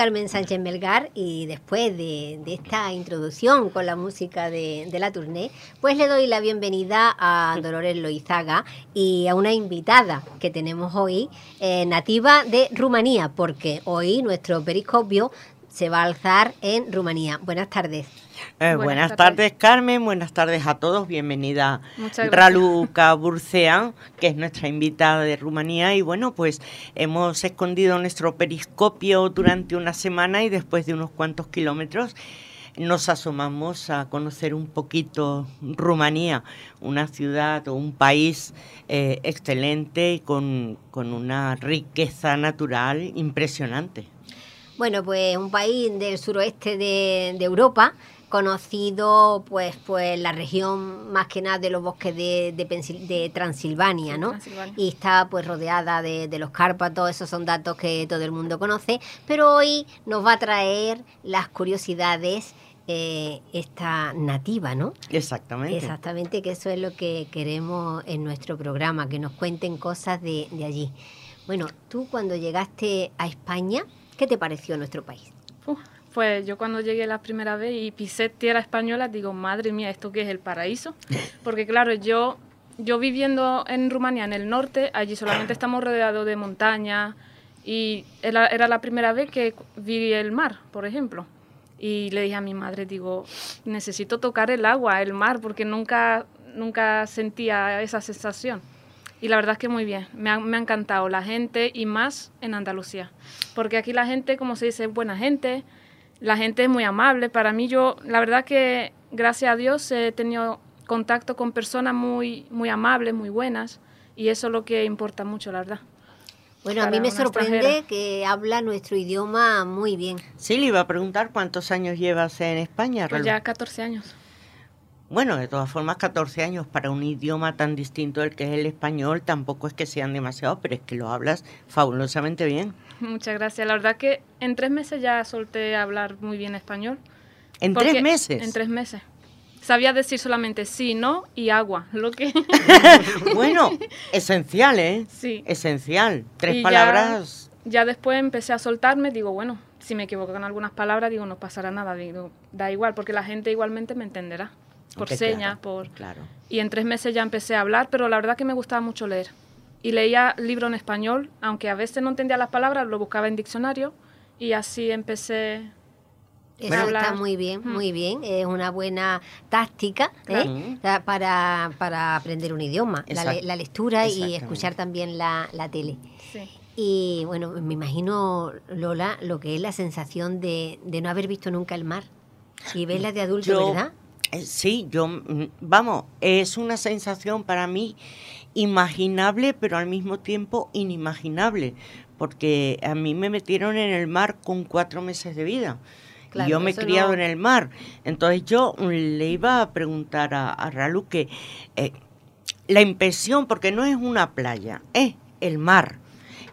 Carmen Sánchez Melgar y después de, esta introducción con la música de, la tournée, pues le doy la bienvenida a Dolores Loizaga y a una invitada que tenemos hoy, eh, nativa de Rumanía, porque hoy nuestro periscopio se va a alzar en Rumanía. Buenas tardes. Eh, buenas, tardes. Carmen. Buenas tardes a todos. Bienvenida Raluca Burcea, que es nuestra invitada de Rumanía. Y bueno, pues hemos escondido nuestro periscopio durante una semana y después de unos cuantos kilómetros nos asomamos a conocer un poquito Rumanía, una ciudad o un país eh, excelente y con, una riqueza natural impresionante. Bueno, pues un país del suroeste de, de Europa conocido pues pues la región más que nada de los bosques de, de, Transilvania, ¿no? Y está pues rodeada de, los Cárpatos, esos son datos que todo el mundo conoce, pero hoy nos va a traer las curiosidades eh, esta nativa, ¿no? Exactamente. Exactamente, que eso es lo que queremos en nuestro programa, que nos cuenten cosas de, de allí. Bueno, tú cuando llegaste a España, ¿qué te pareció nuestro país? Pues yo cuando llegué la primera vez y pisé tierra española, digo, madre mía, ¿esto qué es el paraíso? Porque claro, yo, yo viviendo en Rumanía, en el norte, allí solamente estamos rodeados de montañas y era, era la primera vez que vi el mar, por ejemplo. Y le dije a mi madre, digo, necesito tocar el agua, el mar, porque nunca, nunca sentía esa sensación. Y la verdad es que muy bien, me ha, me ha encantado la gente y más en Andalucía. Porque aquí la gente, como se dice, es buena gente, la gente es muy amable. Para mí, yo, la verdad que gracias a Dios he tenido contacto con personas muy, muy amables, muy buenas, y eso es lo que importa mucho, la verdad. Bueno, a mí me sorprende que habla nuestro idioma muy bien. Sí, le iba a preguntar cuántos años llevas en España. Pues ya 14 años. Bueno, de todas formas, 14 años para un idioma tan distinto del que es el español tampoco es que sean demasiados, pero es que lo hablas fabulosamente bien. Muchas gracias. La verdad que en tres meses ya solté hablar muy bien español. ¿En tres meses? En tres meses. Sabía decir solamente sí, no y agua, lo que... bueno, esencial, ¿eh? Sí. Esencial. Tres palabras... Ya, después empecé a soltarme, digo, bueno, si me equivoco con algunas palabras, digo, no pasará nada, digo, da igual, porque la gente igualmente me entenderá, por señas, por... Claro. Y en tres meses ya empecé a hablar, pero la verdad que me gustaba mucho leer y leía libro en español, aunque a veces no entendía las palabras, lo buscaba en diccionario y así empecé eso está muy bien, muy bien. Es una buena táctica ¿eh? para, para, aprender un idioma, la, lectura y escuchar también la, la tele. Y bueno, me imagino, Lola, lo que es la sensación de, de no haber visto nunca el mar y verla de adulto, ¿verdad? Eh, sí, yo, mm, vamos, es una sensación para mí imaginable, pero al mismo tiempo inimaginable, porque a mí me metieron en el mar con cuatro meses de vida. y yo me he criado en el mar. Entonces yo le iba a preguntar a, Ralu que eh, la impresión, porque no es una playa, es el mar.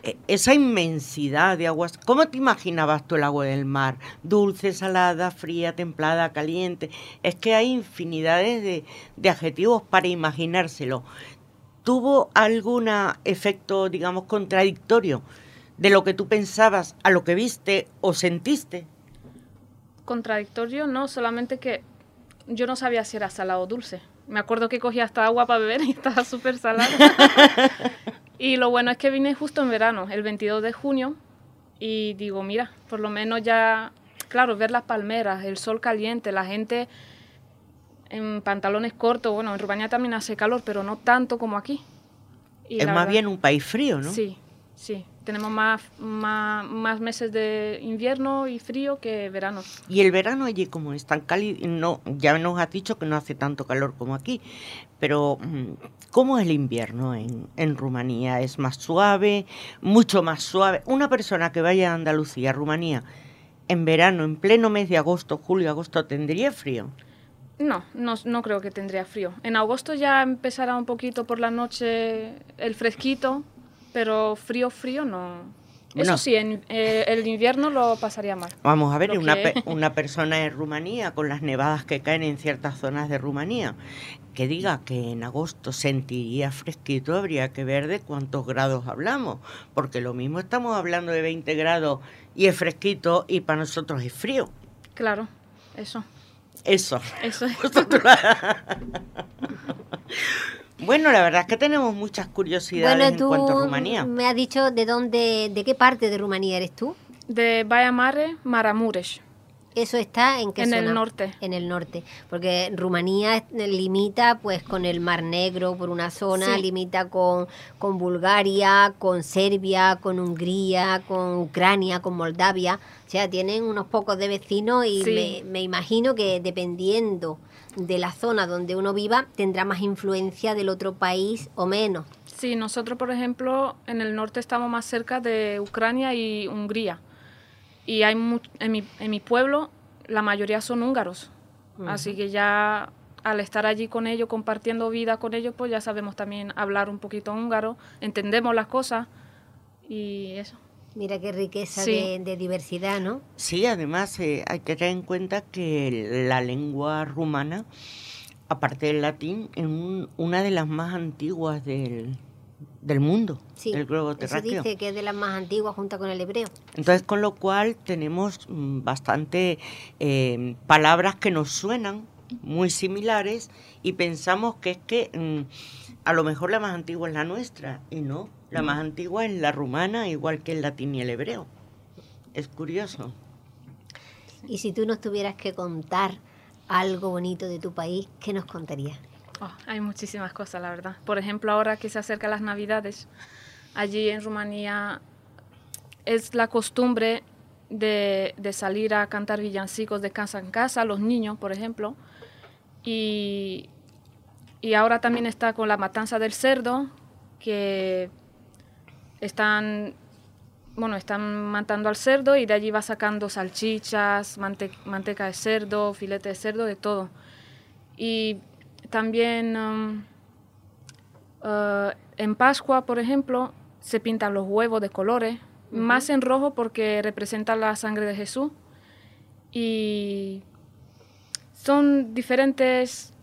E, esa inmensidad de aguas, ¿cómo te imaginabas tú el agua del mar? Dulce, salada, fría, templada, caliente. Es que hay infinidades de, de adjetivos para imaginárselo. ¿Tuvo algún efecto, digamos, contradictorio de lo que tú pensabas a lo que viste o sentiste? Contradictorio no, solamente que yo no sabía si era salado o dulce. Me acuerdo que cogía hasta agua para beber y estaba súper salada. y lo bueno es que vine justo en verano, el 22 de junio, y digo, mira, por lo menos ya, claro, ver las palmeras, el sol caliente, la gente en pantalones cortos. Bueno, en Rumanía también hace calor, pero no tanto como aquí. es más bien un país frío, ¿no? Sí, sí. Tenemos más, más, meses de invierno y frío que verano. ¿Y el verano allí como es tan cálido? No, ya nos has dicho que no hace tanto calor como aquí, pero mm, ¿cómo es el invierno en, en Rumanía? ¿Es más suave? ¿Mucho más suave? Una persona que vaya a Andalucía, Rumanía, en verano, en pleno mes de agosto, julio, agosto, ¿tendría frío? No, no, no creo que tendría frío. En agosto ya empezará un poquito por la noche el fresquito, pero frío, frío no. Eso sí, en eh, el invierno lo pasaría mal. Vamos a ver, una, una persona en Rumanía, con las nevadas que caen en ciertas zonas de Rumanía, que diga que en agosto sentiría fresquito, habría que ver de cuántos grados hablamos, porque lo mismo estamos hablando de 20 grados y es fresquito y para nosotros es frío. Claro, eso. Eso. Eso. Bueno, la verdad es que tenemos muchas curiosidades en cuanto a Rumanía. Me has dicho de dónde, de qué parte de Rumanía eres tú. De Baia Mare, Maramuresh. Eso está en qué en el norte. En el norte, porque Rumanía limita pues con el Mar Negro por una zona, limita con, con Bulgaria, con Serbia, con Hungría, con Ucrania, con Moldavia. O sea, tienen unos pocos de vecinos y me, me imagino que dependiendo de la zona donde uno viva tendrá más influencia del otro país o menos. Sí, nosotros, por ejemplo, en el norte estamos más cerca de Ucrania y Hungría. Y hay en, mi, en mi pueblo la mayoría son húngaros. Así que ya al estar allí con ellos, compartiendo vida con ellos, pues ya sabemos también hablar un poquito húngaro, entendemos las cosas y eso. Mira qué riqueza de, diversidad, ¿no? Sí, además eh, hay que tener en cuenta que la lengua rumana, aparte del latín, es una de las más antiguas del, mundo, sí, del globo terráqueo. Se dice que es de las más antiguas junto con el hebreo. Entonces, con lo cual tenemos mm, bastante eh, palabras que nos suenan muy similares y pensamos que es que mm, a lo mejor la más antigua es la nuestra y no, la más antigua es la rumana, igual que el latín y el hebreo. Es curioso. Y si tú nos tuvieras que contar algo bonito de tu país, ¿qué nos contarías? Oh, hay muchísimas cosas, la verdad. Por ejemplo, ahora que se acercan las Navidades, allí en Rumanía es la costumbre de, de, salir a cantar villancicos de casa en casa, los niños, por ejemplo. Y, y ahora también está con la matanza del cerdo, que están, bueno, están matando al cerdo y de allí va sacando salchichas, manteca de cerdo, filete de cerdo, de todo. Y también um, uh, en Pascua, por ejemplo, se pintan los huevos de colores, más en rojo porque representa la sangre de Jesús. Y son diferentes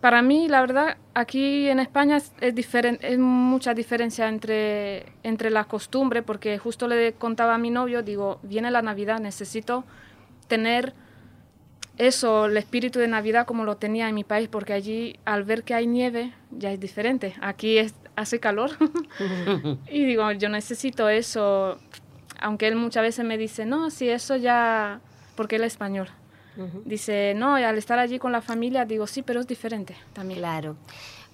para mí, la verdad, aquí en España es, diferente, es mucha diferencia entre, entre las costumbres, porque justo le contaba a mi novio, digo, viene la Navidad, necesito tener eso, el espíritu de Navidad como lo tenía en mi país, porque allí al ver que hay nieve ya es diferente. Aquí es, hace calor y digo, yo necesito eso, aunque él muchas veces me dice, no, si eso ya, porque él es español. Dice, no, al estar allí con la familia, digo, sí, pero es diferente también. Claro.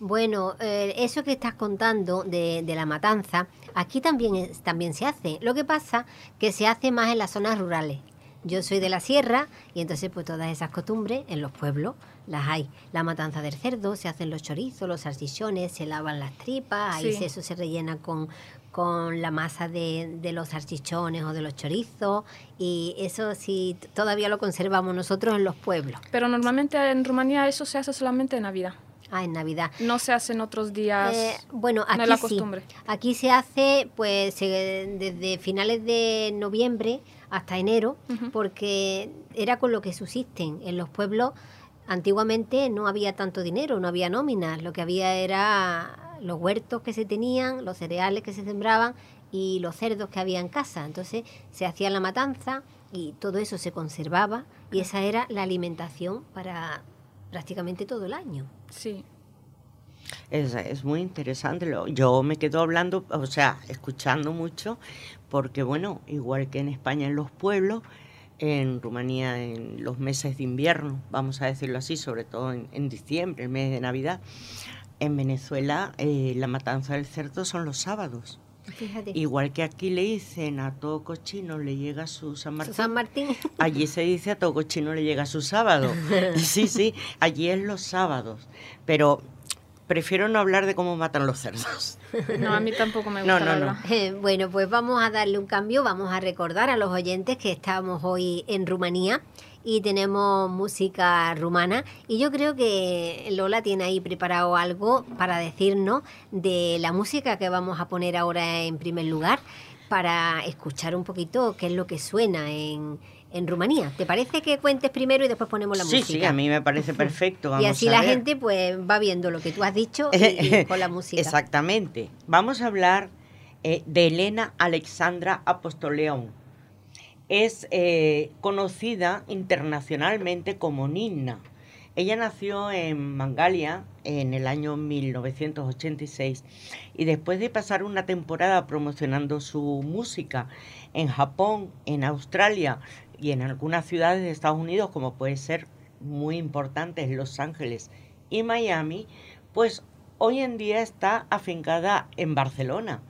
Bueno, eh, eso que estás contando de, la matanza, aquí también, también se hace. Lo que pasa que se hace más en las zonas rurales. Yo soy de la sierra y entonces pues todas esas costumbres en los pueblos las hay. La matanza del cerdo, se hacen los chorizos, los salchichones, se lavan las tripas, ahí eso se rellena con, con la masa de, de, los salchichones o de los chorizos y eso sí todavía lo conservamos nosotros en los pueblos. Pero normalmente en Rumanía eso se hace solamente en Navidad. Ah, en Navidad. No se hace en otros días. Eh, bueno, aquí la costumbre. Aquí se hace pues desde finales de noviembre hasta enero porque era con lo que subsisten en los pueblos. Antiguamente no había tanto dinero, no había nóminas, lo que había era los huertos que se tenían, los cereales que se sembraban y los cerdos que había en casa. Entonces se hacía la matanza y todo eso se conservaba y esa era la alimentación para prácticamente todo el año. Sí. Es, es muy interesante. Yo me quedo hablando, o sea, escuchando mucho, porque bueno, igual que en España en los pueblos, en Rumanía en los meses de invierno, vamos a decirlo así, sobre todo en, en diciembre, el mes de Navidad, en Venezuela eh, la matanza del cerdo son los sábados. Igual que aquí le dicen a todo cochino le llega su San Martín. San Martín. Allí se dice a todo cochino le llega su sábado. Sí, sí, allí es los sábados. Pero prefiero no hablar de cómo matan los cerdos. No, a mí tampoco me gusta. No, no, no. bueno, pues vamos a darle un cambio, vamos a recordar a los oyentes que estamos hoy en Rumanía y tenemos música rumana y yo creo que Lola tiene ahí preparado algo para decirnos de la música que vamos a poner ahora en primer lugar. para escuchar un poquito qué es lo que suena en, en Rumanía. ¿Te parece que cuentes primero y después ponemos la música? Sí, sí, a mí me parece perfecto. y así la gente pues va viendo lo que tú has dicho y, con la música. Exactamente. Vamos a hablar eh, de Elena Alexandra Apostoleón. Es eh, conocida internacionalmente como Nina. Ella nació en Mangalia en el año 1986 y después de pasar una temporada promocionando su música en Japón, en Australia, y en algunas ciudades de Estados Unidos, como puede ser muy importantes Los Ángeles y Miami, pues hoy en día está afincada en Barcelona.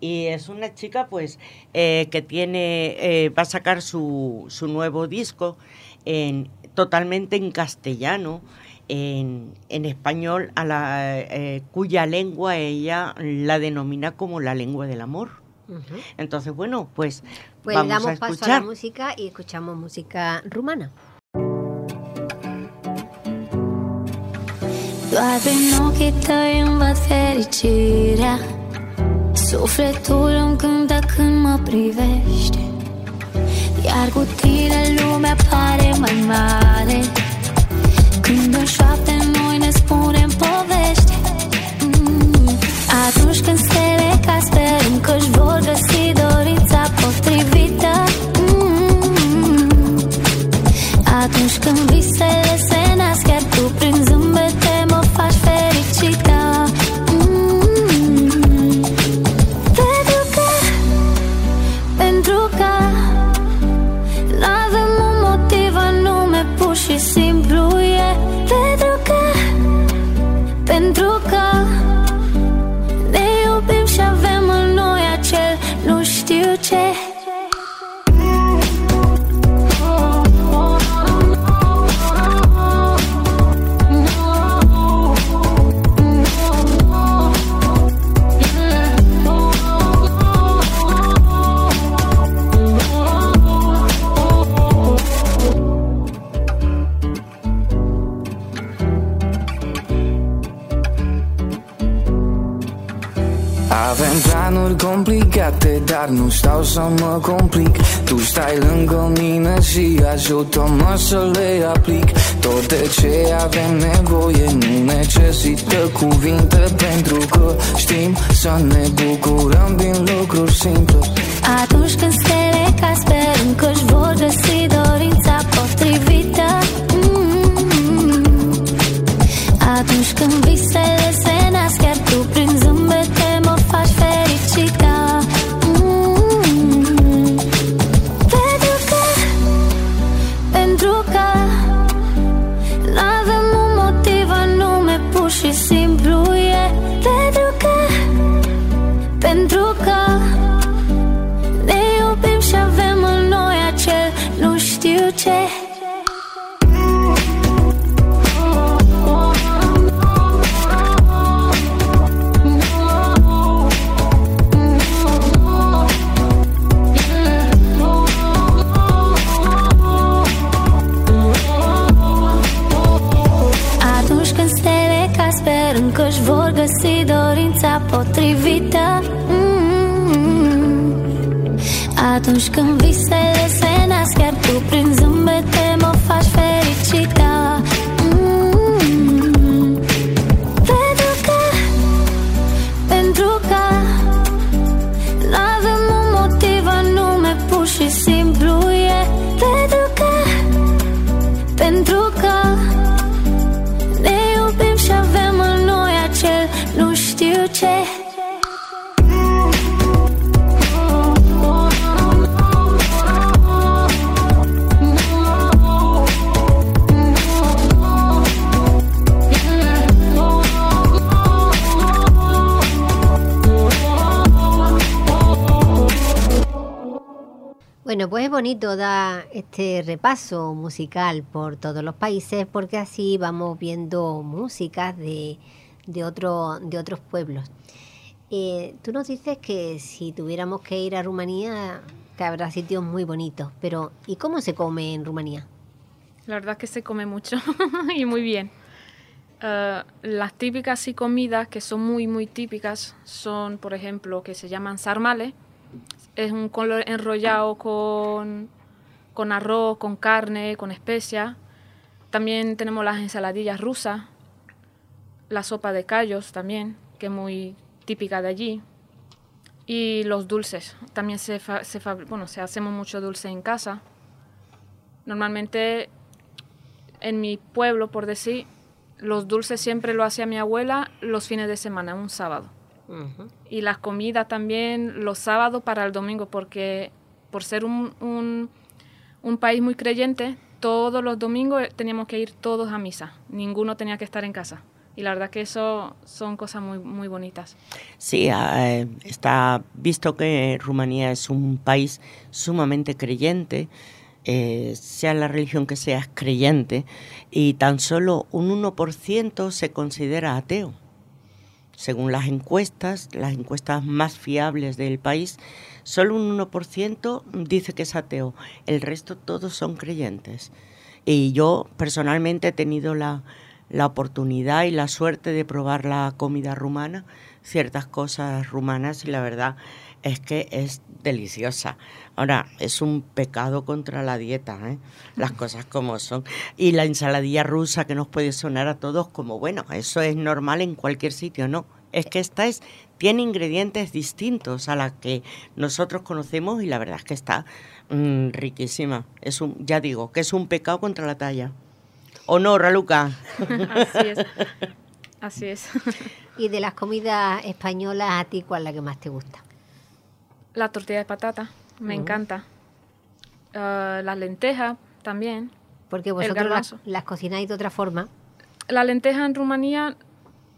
Y es una chica pues eh, que tiene, eh, va a sacar su, su nuevo disco en, totalmente en castellano, en, en español, a la, eh, cuya lengua ella la denomina como la lengua del amor. Entonces, bueno, pues, pues vamos damos a escuchar. paso a la música y escuchamos música rumana. Doar prin ochii tăi îmi văd fericirea Sufletul îmi cântă când mă privești Iar cu tine lumea pare mai mare Când în șoapte noi ne spunem povești. Atunci când stele ca sperăm că își vor găsi dorința potrivită mm. Atunci când visele se complicate, dar nu stau să mă complic. Tu stai lângă mine și ajută-mă să le aplic. Tot de ce avem nevoie nu necesită cuvinte Pentru că știm să ne bucurăm din lucruri simple. Atunci când through. Atunci când visele se Bueno, pues es bonito dar este repaso musical por todos los países porque así vamos viendo músicas de, de, otro- de otros pueblos. Eh, tú nos dices que si tuviéramos que ir a Rumanía, que habrá sitios muy bonitos, pero ¿y cómo se come en Rumanía? La verdad es que se come mucho y muy bien. Eh, las típicas y comidas que son muy, muy típicas son, por ejemplo, que se llaman sarmales, Es un color enrollado con, con arroz, con carne, con especia. También tenemos las ensaladillas rusas, la sopa de callos también, que es muy típica de allí. Y los dulces. También se, se, bueno, se hacemos mucho dulce en casa. Normalmente en mi pueblo, por decir, los dulces siempre lo hacía mi abuela los fines de semana, un sábado. Y las comidas también los sábados para el domingo, porque por ser un, un, un, país muy creyente, todos los domingos teníamos que ir todos a misa, ninguno tenía que estar en casa. Y la verdad que eso son cosas muy, muy bonitas. Sí, eh, está visto que Rumanía es un país sumamente creyente. Eh, sea la religión que sea, creyente, y tan solo un 1% se considera ateo. Según las encuestas, las encuestas más fiables del país, solo un 1% dice que es ateo, el resto todos son creyentes. Y yo personalmente he tenido la, la oportunidad y la suerte de probar la comida rumana, ciertas cosas rumanas, y la verdad es que es deliciosa. Ahora, es un pecado contra la dieta, ¿eh? las cosas como son. Y la ensaladilla rusa que nos puede sonar a todos como, bueno, eso es normal en cualquier sitio, no. Es que esta es, tiene ingredientes distintos a la que nosotros conocemos y la verdad es que está mm, riquísima. Es un, ya digo, que es un pecado contra la talla. ¿O no, Raluca? Así es. Así es. ¿Y de las comidas españolas a ti cuál es la que más te gusta? La tortilla de patata, me encanta. Uh, las lentejas también. Porque vosotros las, cocináis de otra forma. La lenteja en Rumanía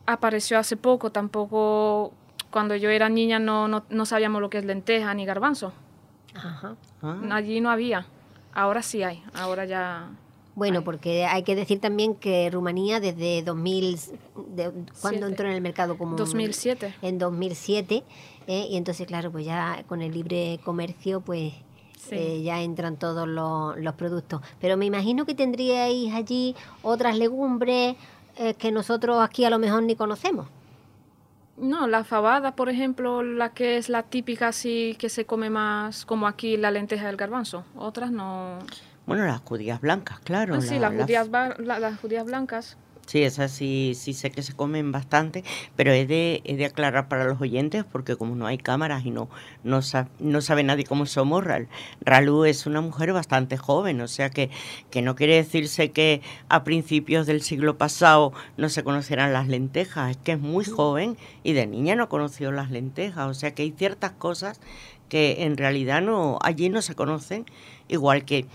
apareció hace poco, tampoco cuando yo era niña no, no, sabíamos lo que es lenteja ni garbanzo. Ajá. Ah. Allí no había, ahora sí hay, ahora ya... Bueno, porque hay que decir también que Rumanía desde 2000, de, ¿cuándo entró en el mercado común? 2007. En 2007 ¿eh? y entonces claro pues ya con el libre comercio pues eh, ya entran todos los, productos pero me imagino que tendríais allí otras legumbres eh, que nosotros aquí a lo mejor ni conocemos no, la fabada, por ejemplo, la que es la típica así que se come más como aquí la lenteja del garbanzo. Otras no. Bueno, las judías blancas, claro. Ah, sí, las, judías, las judías blancas. Sí, esas sí, sí sé que se comen bastante, pero he de, he de aclarar para los oyentes, porque como no hay cámaras y no, no, no sabe nadie cómo somos, Ralu es una mujer bastante joven, o sea que, que no quiere decirse que a principios del siglo pasado no se conocieran las lentejas, es que es muy joven y de niña no conoció las lentejas, o sea que hay ciertas cosas que en realidad no allí no se conocen, igual que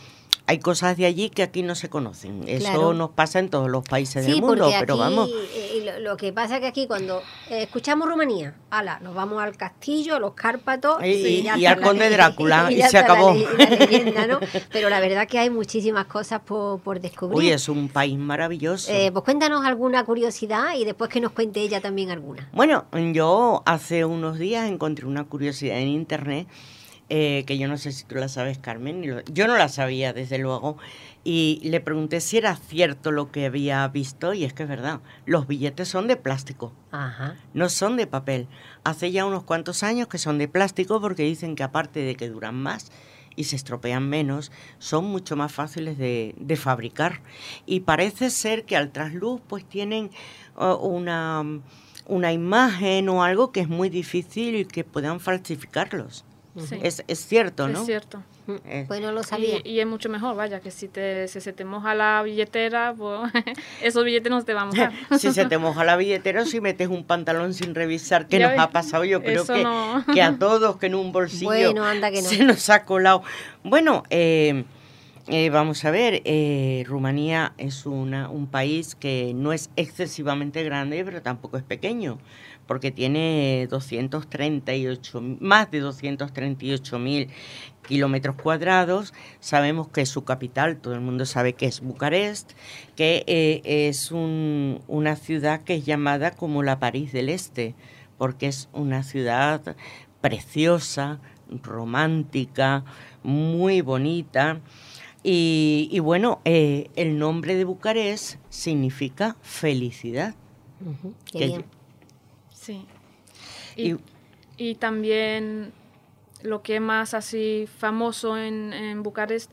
hay cosas de allí que aquí no se conocen. Eso nos pasa en todos los países del mundo, pero vamos. Eh, lo, que pasa es que aquí cuando eh, escuchamos Rumanía, ala, nos vamos al castillo, a los Cárpatos y, al conde Drácula y, se acabó. Pero la verdad que hay muchísimas cosas por, descubrir. Uy, es un país maravilloso. Eh, pues cuéntanos alguna curiosidad y después que nos cuente ella también alguna. Bueno, yo hace unos días encontré una curiosidad en internet eh, que yo no sé si tú la sabes, Carmen, yo no la sabía, desde luego, y le pregunté si era cierto lo que había visto, y es que es verdad, los billetes son de plástico, no son de papel. Hace ya unos cuantos años que son de plástico porque dicen que aparte de que duran más, y se estropean menos, son mucho más fáciles de, fabricar. Y parece ser que al trasluz pues tienen uh, una, una imagen o algo que es muy difícil y que puedan falsificarlos. Es, es, cierto, ¿no? Es cierto. Eh. Pues no lo sabía. Y, es mucho mejor, vaya, que si, te, si se te moja la billetera, pues esos billetes no te van a mojar. si se te moja la billetera, si metes un pantalón sin revisar, ¿qué nos ha pasado? Yo creo que, que, a todos, que en un bolsillo bueno, anda que no. se nos ha colado. Bueno, eh, eh, vamos a ver, Rumanía es una, un país que no es excesivamente grande, pero tampoco es pequeño porque tiene 238, más de 238 mil kilómetros cuadrados. Sabemos que su capital, todo el mundo sabe que es Bucarest, que eh, es una ciudad que es llamada como la París del Este, porque es una ciudad preciosa, romántica, muy bonita. Y, bueno, eh, el nombre de Bucarest significa felicidad. Sí. Y, y, también lo que es más así famoso en, en Bucarest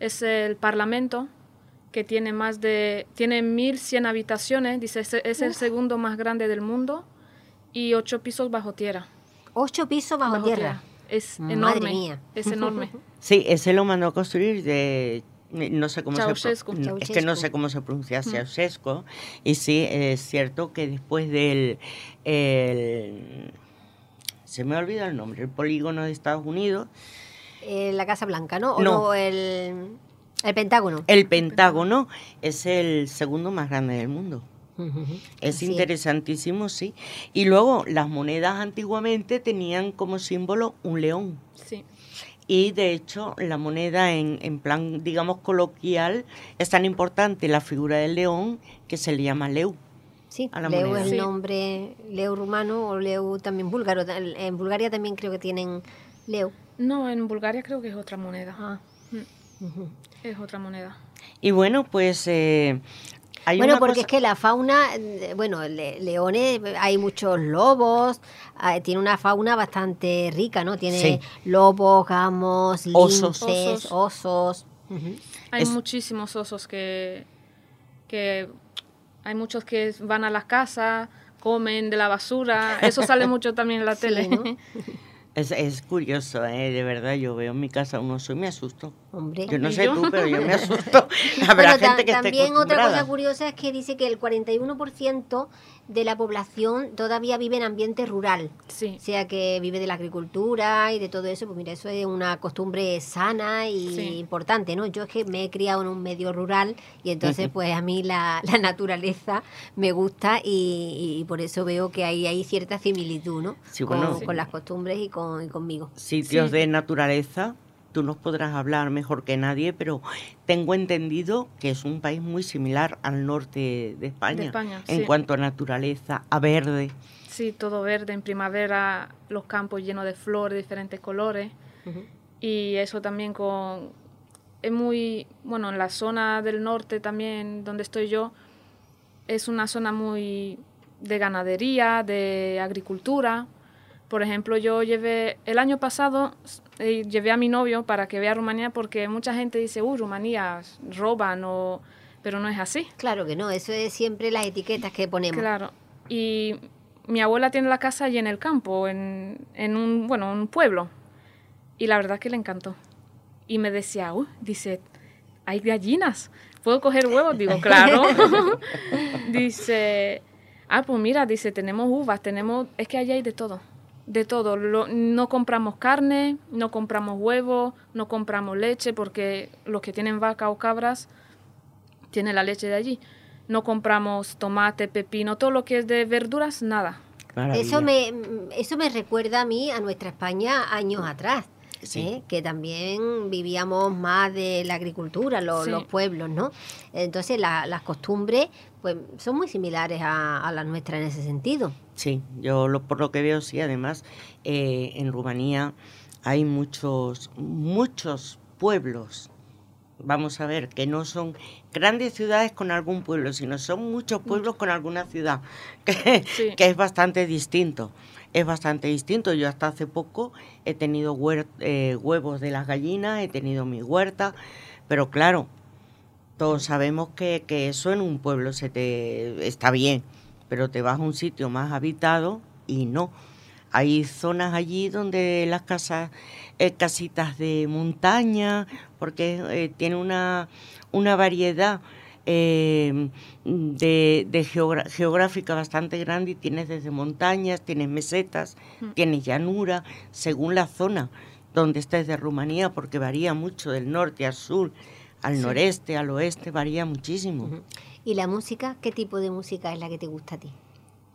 es el Parlamento, que tiene más de tiene 1100 habitaciones, dice es, es el segundo más grande del mundo y ocho pisos bajo tierra. Ocho pisos bajo, tierra. Es Madre enorme. mía. Es enorme. Sí, ese lo mandó a construir de no sé cómo se es que no sé cómo se pronuncia Ceausescu y sí es cierto que después del el- se me olvida el nombre el polígono de Estados Unidos Eh, la Casa Blanca, ¿no? ¿O No. no, el, el Pentágono. el Pentágono es el segundo más grande del mundo Es interesantísimo, sí. Y luego las monedas antiguamente tenían como símbolo un león. Sí. Y de hecho la moneda en, en plan, digamos, coloquial es tan importante la figura del león que se le llama leu. Sí, a la Leu moneda. es el nombre, Leu rumano o Leu también búlgaro. En Bulgaria también creo que tienen Leu. No, en Bulgaria creo que es otra moneda. Ah. Mm. Es otra moneda. Y bueno, pues eh, hay Bueno, una porque cosa- es que la fauna, eh, bueno, le- leones, hay muchos lobos, ah, tiene una fauna bastante rica, ¿no? Tiene Sí. lobos, gamos, Osos. linces, Osos. Hay Es- muchísimos osos que, que hay muchos que van a las casas, comen de la basura. Eso sale mucho también en la Sí, tele. ¿no? es, es curioso, ¿eh? de verdad, yo veo en mi casa un oso y me asusto. Hombre. Yo no ¿Y sé yo? tú, pero yo me asusto. Habrá Bueno, gente que esté también otra cosa curiosa es que dice que el 41% de la población todavía vive en ambiente rural. Sí. O sea que vive de la agricultura y de todo eso, pues mira, eso es una costumbre sana y Sí. importante, ¿no? Yo es que me he criado en un medio rural y entonces pues a mí la, la naturaleza me gusta y, y por eso veo que hay, hay cierta similitud, ¿no? Sí, con, bueno. con las costumbres y, con, y conmigo. sitios Sí. de naturaleza, tú nos podrás hablar mejor que nadie, pero tengo entendido que es un país muy similar al norte de España, De España, en sí. cuanto a naturaleza, a verde. Sí, todo verde. En primavera los campos llenos de flores de diferentes colores. Y eso también con... Es muy... Bueno, en la zona del norte también, donde estoy yo, es una zona muy de ganadería, de agricultura. Por ejemplo, yo llevé... El año pasado eh, llevé a mi novio para que vea Rumanía porque mucha gente dice, uy, Rumanía roban o... Pero no es así. Claro que no, eso es siempre las etiquetas que ponemos. Claro. Y mi abuela tiene la casa allí en el campo, en, en un, bueno, un pueblo. Y la verdad que le encantó. Y me decía, uy, dice, hay gallinas, ¿puedo coger huevos? Digo, claro. dice, ah, pues mira, dice, tenemos uvas, tenemos, es que allí hay de todo, de todo. Lo- no compramos carne, no compramos huevos, no compramos leche, porque los que tienen vaca o cabras tienen la leche de allí. No compramos tomate, pepino, todo lo que es de verduras, nada. Maravilla. Eso me, eso me recuerda a mí, a nuestra España, años atrás. Sí. ¿eh? Que también vivíamos más de la agricultura, los, Sí. los pueblos, ¿no? Entonces la- las costumbres pues son muy similares a, a las nuestras en ese sentido. Sí, yo lo, por lo que veo, sí, además, eh, en Rumanía hay muchos, muchos pueblos, vamos a ver, que no son grandes ciudades con algún pueblo, sino son muchos pueblos con alguna ciudad, que, Sí. que es bastante distinto. Es bastante distinto. Yo hasta hace poco he tenido eh, huevos de las gallinas, he tenido mi huerta, pero claro, todos sabemos que, que eso en un pueblo se te está bien, pero te vas a un sitio más habitado y no. Hay zonas allí donde las casas, eh, casitas de montaña, porque eh, tiene una, una variedad eh, de, de geográfica bastante grande y tienes desde montañas, tienes mesetas, tienes llanura, según la zona donde estés de Rumanía, porque varía mucho del norte al sur, al noreste, al oeste, varía muchísimo. ¿Y la música? ¿Qué tipo de música es la que te gusta a ti?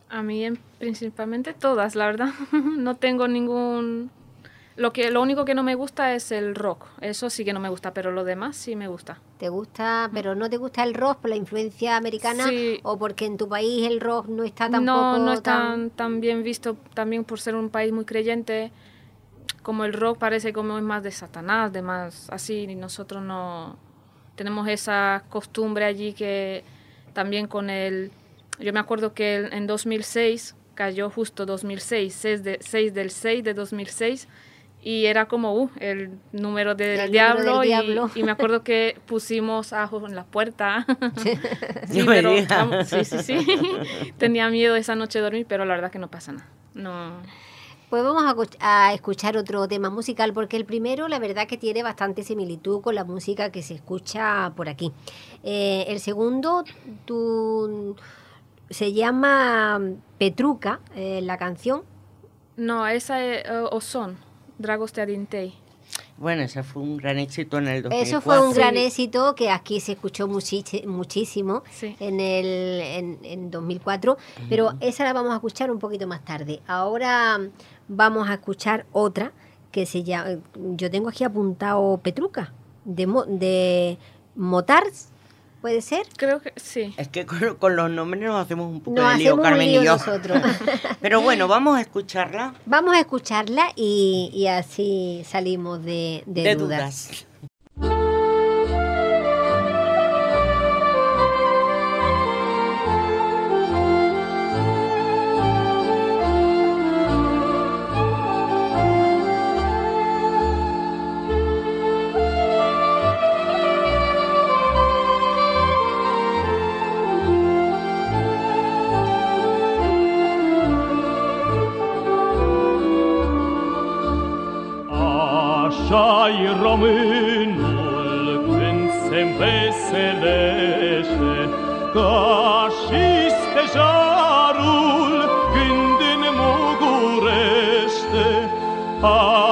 A mí en- principalmente todas, la verdad. no tengo ningún... Lo, que, lo único que no me gusta es el rock. Eso sí que no me gusta, pero lo demás sí me gusta. ¿Te gusta, pero no te gusta el rock por la influencia americana Sí. o porque en tu país el rock no está tampoco no, no es tan... tan, tan bien visto también por ser un país muy creyente. Como el rock parece como es más de Satanás, de más así, y nosotros no tenemos esa costumbre allí que también con el... Yo me acuerdo que el- en 2006, cayó justo 2006, 6, de, 6 del 6 de 2006, y era como uh, el número del, diablo, y, me acuerdo que pusimos ajos en la puerta. sí, pero, sí, sí, sí. Tenía miedo esa noche de dormir, pero la verdad que no pasa nada. No. Pues vamos a, escuchar otro tema musical, porque el primero, la verdad, que tiene bastante similitud con la música que se escucha por aquí. Eh, el segundo, tu, se llama Petruca, eh, la canción. No, esa es uh, Oson. Dragos de Bueno, ese fue un gran éxito en el 2004. Eso fue un gran éxito que aquí se escuchó muchísimo en el en, 2004, pero esa la vamos a escuchar un poquito más tarde. Ahora vamos a escuchar otra que se llama, yo tengo aquí apuntado Petruca, de, de Motars ¿Puede ser? Creo que sí. Es que con, los nombres nos hacemos un poco de lío, Carmen y yo. Nosotros. Pero bueno, vamos a escucharla. Vamos a escucharla y, así salimos de, dudas. Ai românul când se înveselește, ca și stejarul când înmugurește. Așa-i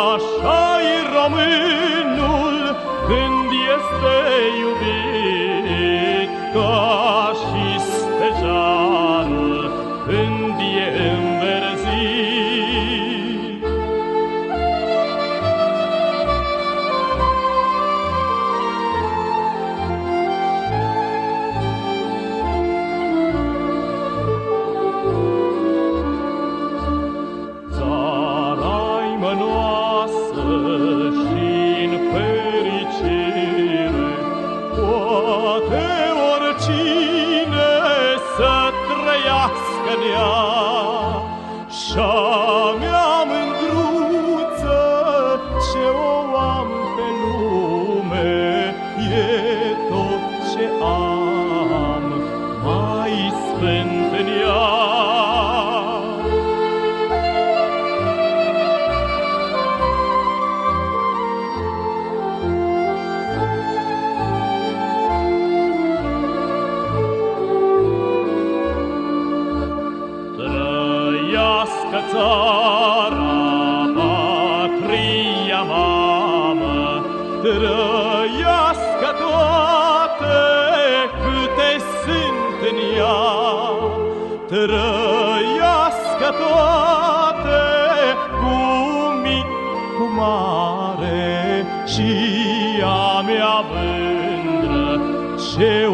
我们的血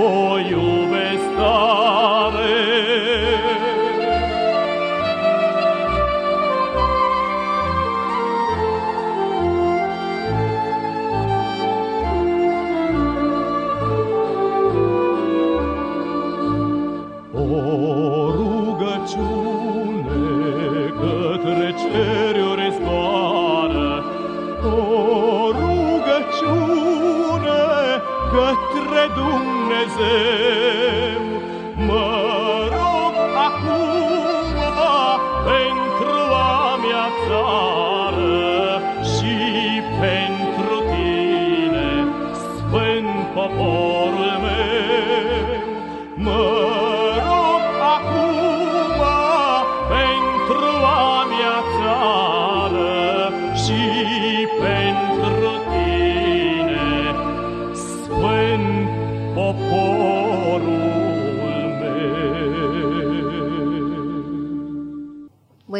say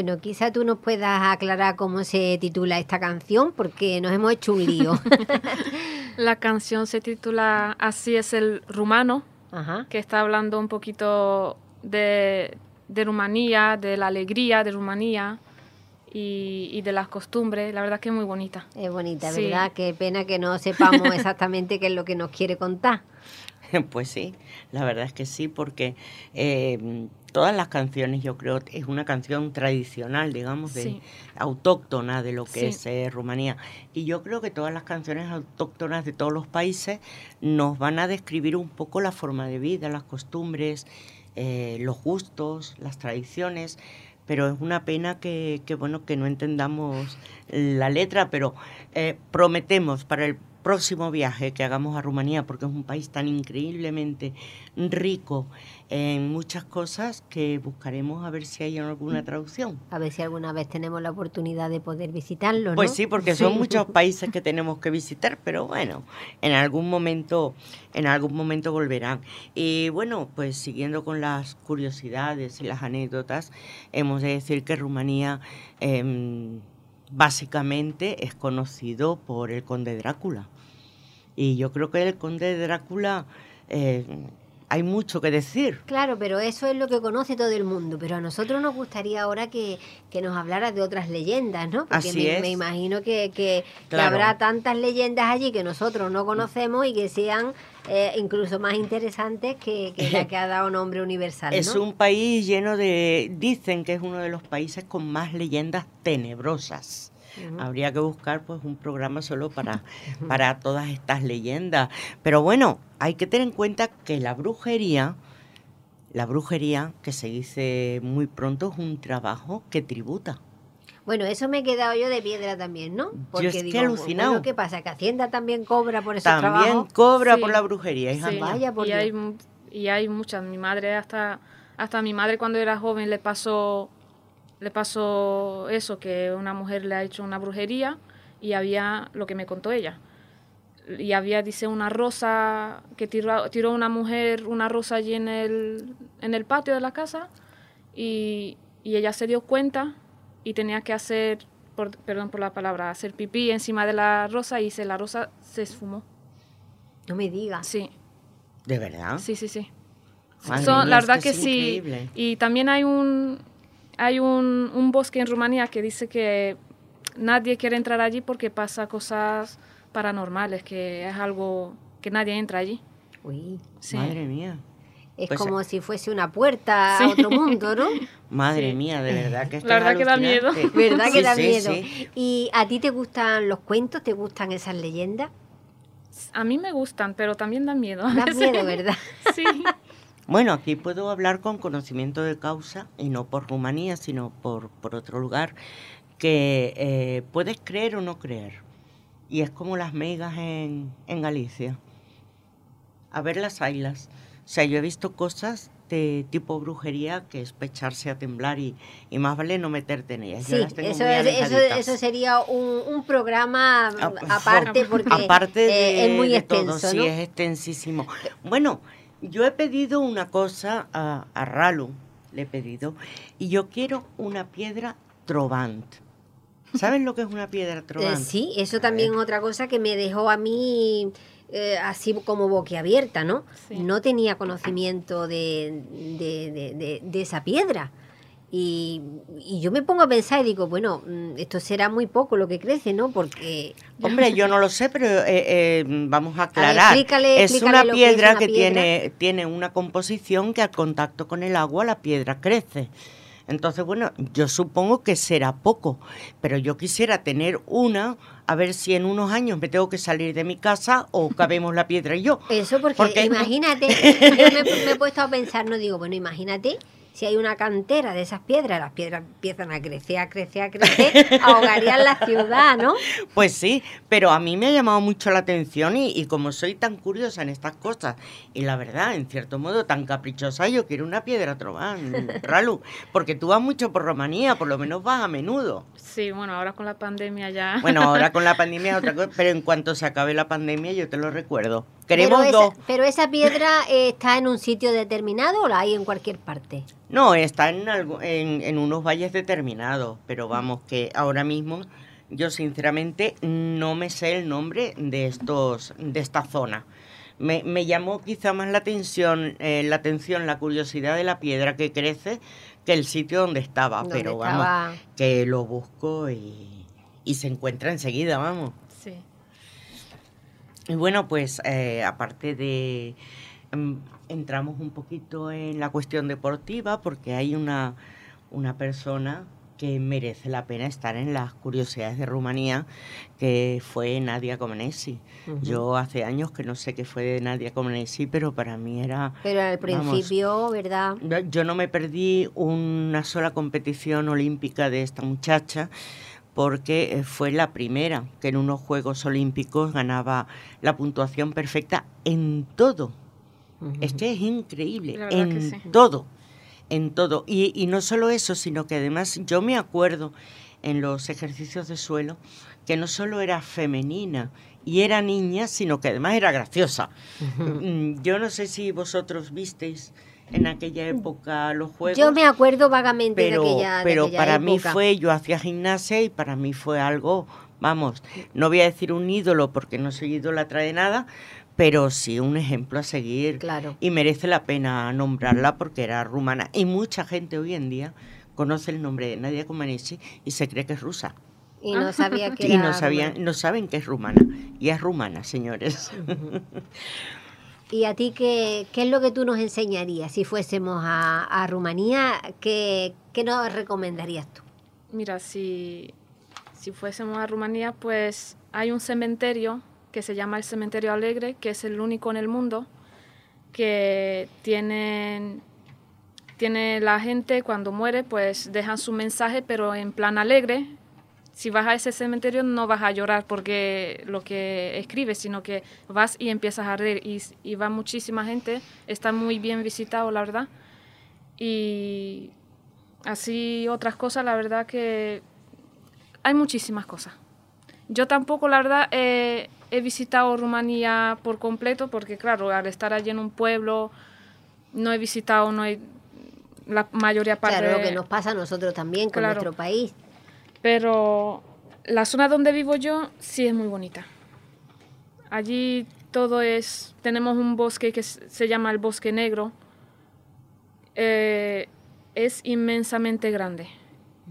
Bueno, quizá tú nos puedas aclarar cómo se titula esta canción, porque nos hemos hecho un lío. La canción se titula Así es el rumano, que está hablando un poquito de, Rumanía, de la alegría de Rumanía y, de las costumbres. La verdad es que es muy bonita. Es bonita, ¿verdad? Qué pena que no sepamos exactamente qué es lo que nos quiere contar. Pues sí, la verdad es que sí, porque eh, todas las canciones yo creo es una canción tradicional, digamos, de, autóctona de lo que es eh, Rumanía. Y yo creo que todas las canciones autóctonas de todos los países nos van a describir un poco la forma de vida, las costumbres, eh, los gustos, las tradiciones pero es una pena que, bueno que no entendamos la letra, pero eh, prometemos para el próximo viaje que hagamos a Rumanía, porque es un país tan increíblemente rico en muchas cosas que buscaremos a ver si hay alguna traducción. A ver si alguna vez tenemos la oportunidad de poder visitarlo. ¿no? Pues sí, porque son muchos países que tenemos que visitar, pero bueno, en algún momento, en algún momento volverán. Y bueno, pues siguiendo con las curiosidades y las anécdotas, hemos de decir que Rumanía em, básicamente es conocido por el conde Drácula. Y yo creo que el conde Drácula eh, hay mucho que decir. Claro, pero eso es lo que conoce todo el mundo. Pero a nosotros nos gustaría ahora que, nos hablara de otras leyendas, ¿no? Porque me, imagino que, que, habrá tantas leyendas allí que nosotros no conocemos y que sean eh, incluso más interesantes que, la que ha dado nombre universal. Es un país lleno de... Dicen que es uno de los países con más leyendas tenebrosas. Habría que buscar pues un programa solo para, para todas estas leyendas. Pero bueno, hay que tener en cuenta que la brujería, la brujería, que se dice muy pronto, es un trabajo que tributa. Bueno, eso me he quedado yo de piedra también, ¿no? Porque yo digo, alucinado. ¿qué pasa? ¿Que Hacienda también cobra por ese también trabajo? También cobra por la brujería, Vaya por y, hay, y hay muchas. Mi madre hasta, hasta mi madre cuando era joven le pasó le pasó eso, que una mujer le ha hecho una brujería y había lo que me contó ella. Y había, dice, una rosa que tiró, tiró una mujer, una rosa allí en el, en el patio de la casa y, y ella se dio cuenta y tenía que hacer, por, perdón por la palabra, hacer pipí encima de la rosa y se, la rosa se esfumó. No me digas. Sí. ¿De verdad? Sí, sí, sí. la verdad que, sí. Y también hay un, hay un, un, bosque en Rumanía que dice que nadie quiere entrar allí porque pasa cosas paranormales, que es algo que nadie entra allí. Uy, madre mía. Es pues, como si fuese una puerta a otro mundo, ¿no? Madre mía, de verdad que La verdad que da miedo. ¿Verdad que da miedo? ¿Y a ti te gustan los cuentos? ¿Te gustan esas leyendas? A mí me gustan, pero también dan miedo. Da miedo, ¿verdad? sí. Bueno, aquí puedo hablar con conocimiento de causa, y no por Rumanía, sino por, por otro lugar, que eh, puedes creer o no creer. Y es como las megas en, en Galicia. A ver las ailas. O sea, yo he visto cosas de tipo brujería que es pecharse a temblar y, y más vale no meterte en ellas. Sí, eso, eso, sería un, un programa ah, aparte porque eh, es muy extenso. Sí, es extensísimo. Bueno, yo he pedido una cosa a, a Ralu, le he pedido, y yo quiero una piedra trovant. ¿Saben lo que es una piedra trovant? sí, eso también es otra cosa que me dejó a mí eh, así como boquiabierta, ¿no? No tenía conocimiento de, de, de esa piedra. Y, yo me pongo a pensar y digo, bueno, mm, esto será muy poco lo que crece, ¿no? Porque... Hombre, yo no lo sé, pero eh, eh, vamos a aclarar. es una piedra que, Tiene, tiene una composición que al contacto con el agua la piedra crece. Entonces, bueno, yo supongo que será poco, pero yo quisiera tener una, a ver si en unos años me tengo que salir de mi casa o cabemos la piedra y yo. Eso porque, imagínate, yo me, me, he puesto a pensar, no digo, bueno, imagínate si hay una cantera de esas piedras, las piedras empiezan a crecer, a crecer, a crecer, ahogarían la ciudad, ¿no? Pues sí, pero a mí me ha llamado mucho la atención y, como soy tan curiosa en estas cosas, y la verdad, en cierto modo, tan caprichosa, yo quiero una piedra trobán, Ralu, porque tú vas mucho por Romanía, por lo menos vas a menudo. Sí, bueno, ahora con la pandemia ya. Bueno, ahora con la pandemia es otra cosa, pero en cuanto se acabe la pandemia yo te lo recuerdo. Queremos pero dos. pero esa piedra está en un sitio determinado o la hay en cualquier parte. No, está en, algo, en, en unos valles determinados, pero vamos, que ahora mismo yo sinceramente no me sé el nombre de estos de esta zona. Me, me llamó quizá más la atención, eh, la atención, la curiosidad de la piedra que crece que el sitio donde estaba, pero vamos, que lo busco y, y, se encuentra enseguida, vamos. Y bueno, pues eh, aparte de... Em, entramos un poquito en la cuestión deportiva porque hay una, una persona que merece la pena estar en las curiosidades de Rumanía, que fue Nadia Comenesi. Yo hace años que no sé qué fue de Nadia Comenesi, pero para mí era... Pero al principio, ¿verdad? Yo no me perdí una sola competición olímpica de esta muchacha porque eh, fue la primera que en unos Juegos Olímpicos ganaba la puntuación perfecta en todo. Es que es increíble, en todo en todo. Y, no solo eso, sino que además yo me acuerdo en los ejercicios de suelo que no solo era femenina y era niña, sino que además era graciosa. Mm, yo no sé si vosotros visteis en aquella época los juegos. Yo me acuerdo vagamente pero, de aquella Pero para mí fue, yo hacía gimnasia y para mí fue algo, vamos, no voy a decir un ídolo porque no soy idólatra de nada, pero sí un ejemplo a seguir. Claro. Y merece la pena nombrarla porque era rumana. Y mucha gente hoy en día conoce el nombre de Nadia Comaneci y se cree que es rusa. Y no sabía que era Y no, sabían, no saben que es rumana. Y es rumana, señores. ¿Y a ti qué, qué, es lo que tú nos enseñarías si fuésemos a, a Rumanía? ¿qué, ¿Qué nos recomendarías tú? Mira, si, si fuésemos a Rumanía, pues hay un cementerio que se llama el Cementerio Alegre, que es el único en el mundo que tiene, tiene la gente cuando muere, pues dejan su mensaje, pero en plan alegre. Si vas a ese cementerio no vas a llorar porque lo que escribes, sino que vas y empiezas a reír. Y, y va muchísima gente, está muy bien visitado, la verdad. Y así otras cosas, la verdad que hay muchísimas cosas. Yo tampoco, la verdad, eh, he visitado Rumanía por completo porque, claro, al estar allí en un pueblo, no he visitado, no hay la mayoría parte. Claro, lo que nos pasa a nosotros también con nuestro país. Pero la zona donde vivo yo sí es muy bonita. Allí todo es, tenemos un bosque que se llama el Bosque Negro. Eh, es inmensamente grande.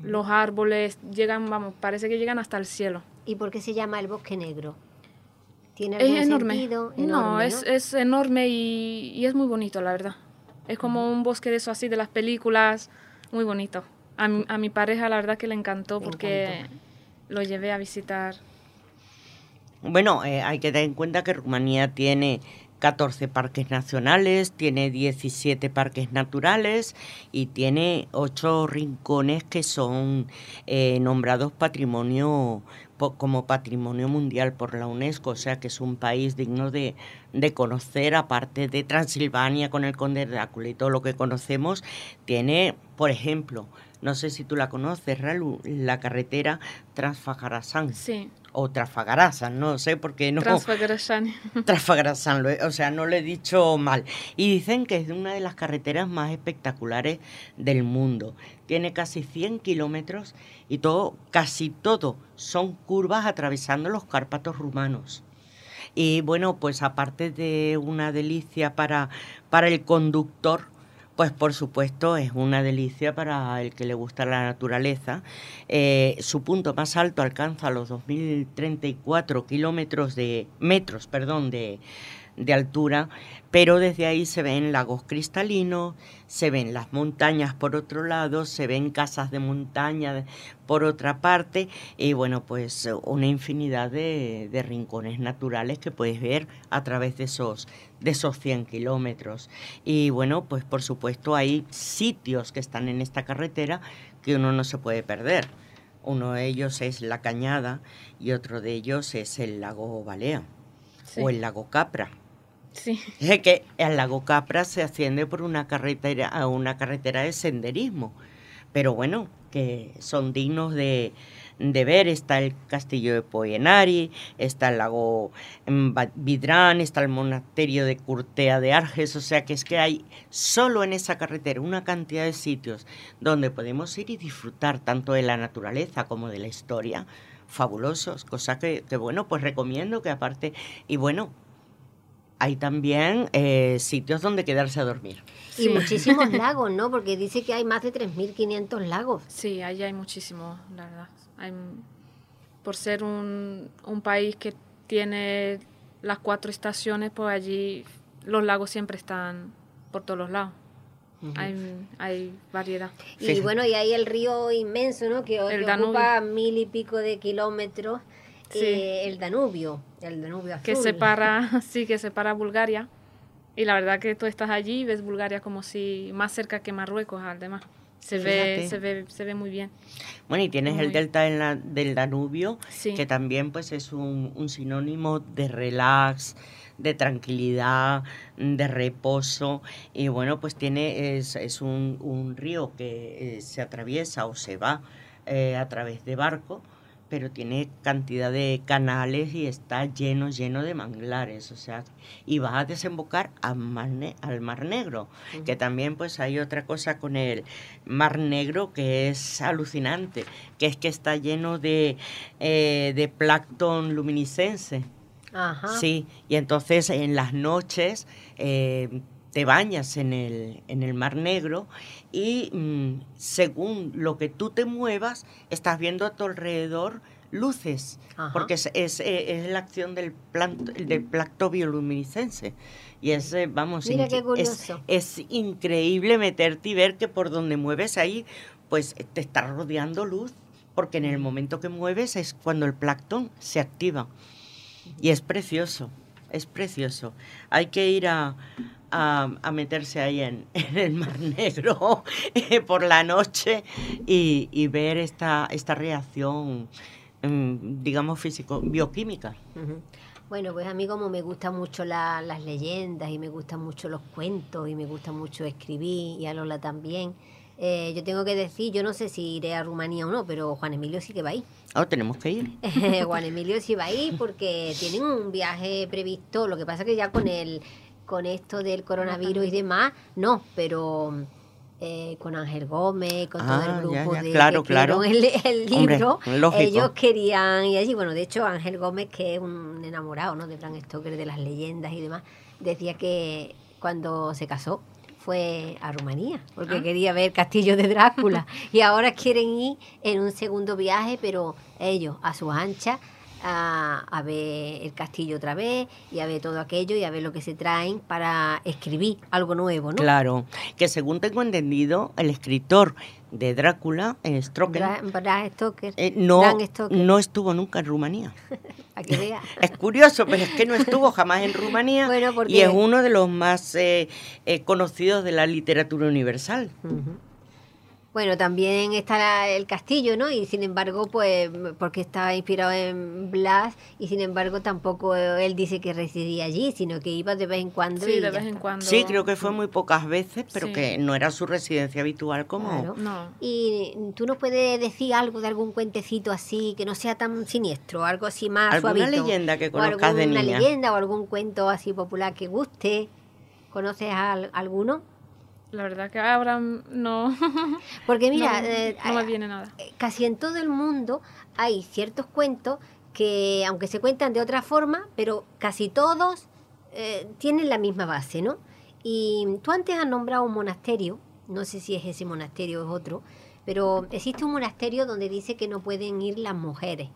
Los árboles llegan, vamos, parece que llegan hasta el cielo. ¿Y por qué se llama el Bosque Negro? ¿Tiene es enorme. no, Es, es enorme y, es muy bonito, la verdad. Es como un bosque de eso así, de las películas, muy bonito. A mi, a mi pareja la verdad que le encantó porque lo llevé a visitar. Bueno, eh, hay que tener en cuenta que Rumanía tiene 14 parques nacionales, tiene 17 parques naturales y tiene 8 rincones que son eh, nombrados patrimonio como patrimonio mundial por la UNESCO, o sea que es un país digno de, conocer, aparte de Transilvania con el Conde Drácula y todo lo que conocemos, tiene, por ejemplo, no sé si tú la conoces, Ralu, la carretera Transfagarasan. Sí. O Trafagarasan, no sé por qué no. Transfagarasan. Trasfagarasan, o sea, no lo he dicho mal. Y dicen que es una de las carreteras más espectaculares del mundo. Tiene casi 100 kilómetros y todo, casi todo son curvas atravesando los Cárpatos rumanos. Y bueno, pues aparte de una delicia para, para el conductor, pues por supuesto es una delicia para el que le gusta la naturaleza. Eh, su punto más alto alcanza los 2.034 kilómetros de metros, perdón, de, de altura, pero desde ahí se ven lagos cristalinos, se ven las montañas por otro lado, se ven casas de montaña por otra parte y bueno, pues una infinidad de, rincones naturales que puedes ver a través de esos, de esos 100 kilómetros. Y bueno, pues por supuesto hay sitios que están en esta carretera que uno no se puede perder. Uno de ellos es la Cañada y otro de ellos es el lago Balea o el lago Capra. Sí. Es que el lago Capra se asciende por una carretera, a una carretera de senderismo. Pero bueno, que son dignos de, ver. Está el castillo de Poenari, está el lago Vidrán, está el monasterio de Curtea de Arges. O sea que es que hay solo en esa carretera una cantidad de sitios donde podemos ir y disfrutar tanto de la naturaleza como de la historia. Fabulosos, cosa que, que bueno, pues recomiendo que aparte, y bueno, hay también eh, sitios donde quedarse a dormir. Y muchísimos lagos, ¿no? Porque dice que hay más de 3.500 lagos. Sí, allí hay muchísimos, la verdad. Hay, por ser un, un país que tiene las cuatro estaciones, pues allí los lagos siempre están por todos los lados. hay, hay, variedad. Y bueno, y hay el río inmenso, ¿no? Que, el ocupa mil y pico de kilómetros. Eh, el Danubio, el Danubio azul. Que separa, sí, que separa Bulgaria. Y la verdad que tú estás allí y ves Bulgaria como si más cerca que Marruecos, además. Se ve, se ve, se ve muy bien. Bueno, y tienes el delta en la, del Danubio, que también pues es un, un sinónimo de relax, de tranquilidad, de reposo. Y bueno, pues tiene, es, es un, un río que eh, se atraviesa o se va eh, a través de barco pero tiene cantidad de canales y está lleno, lleno de manglares, o sea, y va a desembocar al Mar, al mar Negro, que también pues hay otra cosa con el Mar Negro que es alucinante, que es que está lleno de, eh, de plancton luminiscense. Sí, y entonces en las noches eh, te bañas en el, en el Mar Negro y mm, según lo que tú te muevas, estás viendo a tu alrededor luces, porque es, es, eh, es, la acción del, planto, del bioluminiscense. Y es, eh, vamos, es, es, increíble meterte y ver que por donde mueves ahí, pues te está rodeando luz, porque en el momento que mueves es cuando el plancton se activa. Y es precioso, es precioso. Hay que ir a, a, meterse ahí en, el Mar Negro eh, por la noche y, ver esta, esta reacción, mm, digamos, físico, bioquímica. Bueno, pues a mí como me gustan mucho las leyendas y me gustan mucho los cuentos y me gusta mucho escribir y a Lola también, eh, yo tengo que decir, yo no sé si iré a Rumanía o no, pero Juan Emilio sí que va a ir. Oh, tenemos que ir. Juan Emilio sí va a ir porque tienen un viaje previsto, lo que pasa que ya con el con esto del coronavirus y demás, no, pero eh, con Ángel Gómez, con todo el ah, grupo de claro, claro. El, libro, ellos querían y allí, bueno, de hecho Ángel Gómez, que es un enamorado ¿no? de Bram Stoker, de las leyendas y demás, decía que cuando se casó fue a Rumanía, porque ah. quería ver Castillo de Drácula, y ahora quieren ir en un segundo viaje, pero ellos a sus anchas a, ver el castillo otra vez y a ver todo aquello y a ver lo que se traen para escribir algo nuevo, ¿no? Claro, que según tengo entendido, el escritor de Drácula, en Stoker, eh, no, no estuvo nunca en Rumanía. es curioso, pero es que no estuvo jamás en Rumanía y es uno de los más eh, eh, conocidos de la literatura universal. Bueno, también está el castillo, ¿no? Y sin embargo, pues, porque está inspirado en Blas, y sin embargo tampoco él dice que residía allí, sino que iba de vez en cuando. Sí, de vez en cuando. Sí, creo que fue muy pocas veces, pero que no era su residencia habitual como... No. Y tú nos puedes decir algo de algún cuentecito así, que no sea tan siniestro, algo así más ¿Alguna leyenda que conozcas de niña? leyenda o algún cuento así popular que guste. ¿Conoces alguno? La verdad que ahora no. Porque mira, no, eh, me viene nada. Eh, casi en todo el mundo hay ciertos cuentos que, aunque se cuentan de otra forma, pero casi todos eh, tienen la misma base, ¿no? Y tú antes has nombrado un monasterio, no sé si es ese monasterio o es otro, pero existe un monasterio donde dice que no pueden ir las mujeres,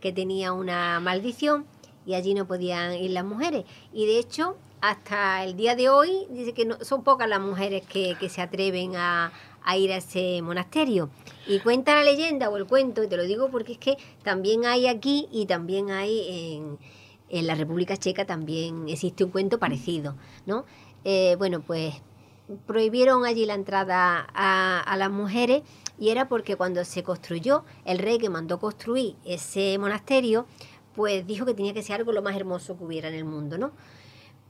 que tenía una maldición y allí no podían ir las mujeres. Y de hecho, hasta el día de hoy dice que no, son pocas las mujeres que, se atreven a, ir a ese monasterio. Y cuenta la leyenda o el cuento, y te lo digo porque es que también hay aquí y también hay en, en la República Checa también existe un cuento parecido, ¿no? Eh, bueno, pues prohibieron allí la entrada a, a, las mujeres y era porque cuando se construyó, el rey que mandó construir ese monasterio, pues dijo que tenía que ser algo lo más hermoso que hubiera en el mundo, ¿no?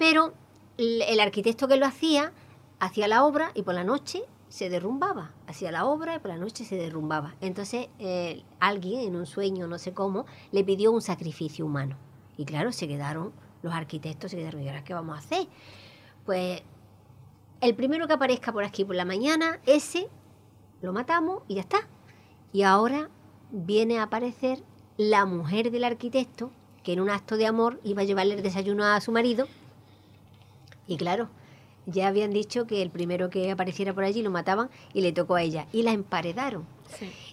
Pero el arquitecto que lo hacía, hacía la obra y por la noche se derrumbaba. Hacía la obra y por la noche se derrumbaba. Entonces eh, alguien en un sueño, no sé cómo, le pidió un sacrificio humano. Y claro, se quedaron, los arquitectos se quedaron, ¿y ahora qué vamos a hacer? Pues el primero que aparezca por aquí por la mañana, ese lo matamos y ya está. Y ahora viene a aparecer la mujer del arquitecto que en un acto de amor iba a llevarle el desayuno a su marido. Y claro, ya habían dicho que el primero que apareciera por allí lo mataban y le tocó a ella. Y la emparedaron.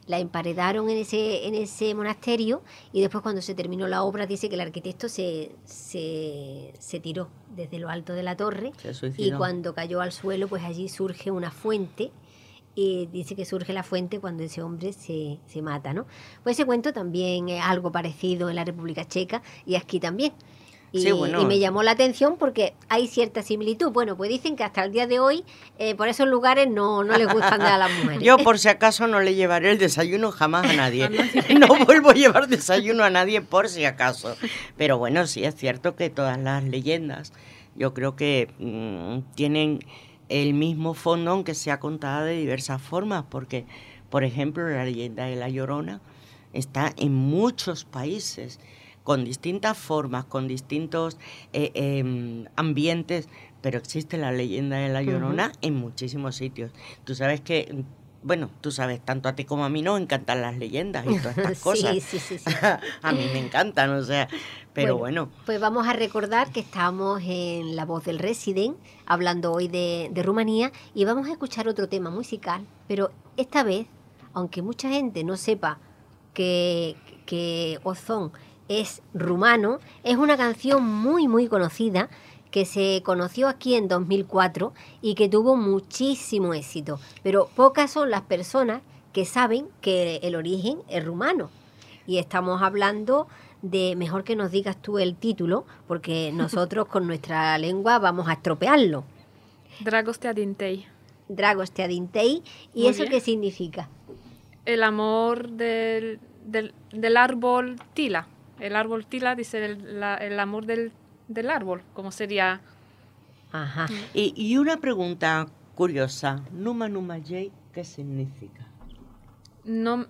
La emparedaron en ese, en ese monasterio y después cuando se terminó la obra dice que el arquitecto se, se, se tiró desde lo alto de la torre y cuando cayó al suelo pues allí surge una fuente y dice que surge la fuente cuando ese hombre se, se mata, ¿no? Pues ese cuento también es algo parecido en la República Checa y aquí también. Y, me llamó la atención porque hay cierta similitud. Bueno, pues dicen que hasta el día de hoy eh, por esos lugares no, no les gustan a las mujeres. Yo por si acaso no le llevaré el desayuno jamás a nadie. no vuelvo a llevar desayuno a nadie por si acaso. Pero bueno, sí es cierto que todas las leyendas yo creo que mm, tienen el mismo fondo aunque sea contada de diversas formas porque, por ejemplo, la leyenda de La Llorona está en muchos países con distintas formas, con distintos eh, em, ambientes, pero existe la leyenda de la Llorona en muchísimos sitios. Tú sabes que bueno, tú sabes, tanto a ti como a mí nos encantan las leyendas y todas estas cosas. Sí, sí, sí. a mí me encantan, o sea, pero bueno, Pues vamos a recordar que estamos en La Voz del Resident, hablando hoy de, de Rumanía, y vamos a escuchar otro tema musical, pero esta vez, aunque mucha gente no sepa que, que Ozón es rumano, es una canción muy muy conocida que se conoció aquí en 2004 y que tuvo muchísimo éxito, pero pocas son las personas que saben que el origen es rumano. Y estamos hablando de, mejor que nos digas tú el título, porque nosotros con nuestra lengua vamos a estropearlo. Dragos Teadintei. Dragos Teadintei. ¿Y eso qué significa? El amor del, del, del árbol tila el árbol tila dice el, el amor del, del, árbol, como sería... Ajá. Y, y, una pregunta curiosa, Numa Numa Jay, ¿qué significa? No,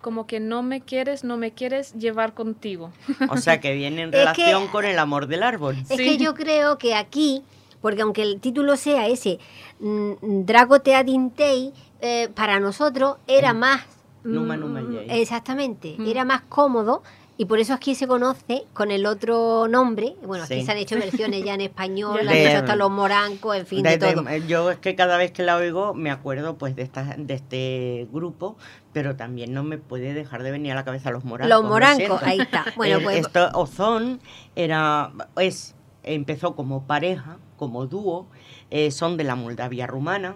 como que no me quieres, no me quieres llevar contigo. O sea, que viene en relación con el amor del árbol. Es que yo creo que aquí, porque aunque el título sea ese, mm, Drago Teadintei, eh, para nosotros era más... Numa Numa mm, Exactamente, mm. era más cómodo y por eso aquí se conoce con el otro nombre. Bueno, aquí se han hecho versiones ya en español, han hecho hasta los morancos, en fin, de, todo. yo es que cada vez que la oigo me acuerdo pues de esta, de este grupo, pero también no me puede dejar de venir a la cabeza los morancos. Los morancos, ahí está. Bueno, pues, esto, Ozón era, es, empezó como pareja, como dúo, eh, son de la Moldavia rumana,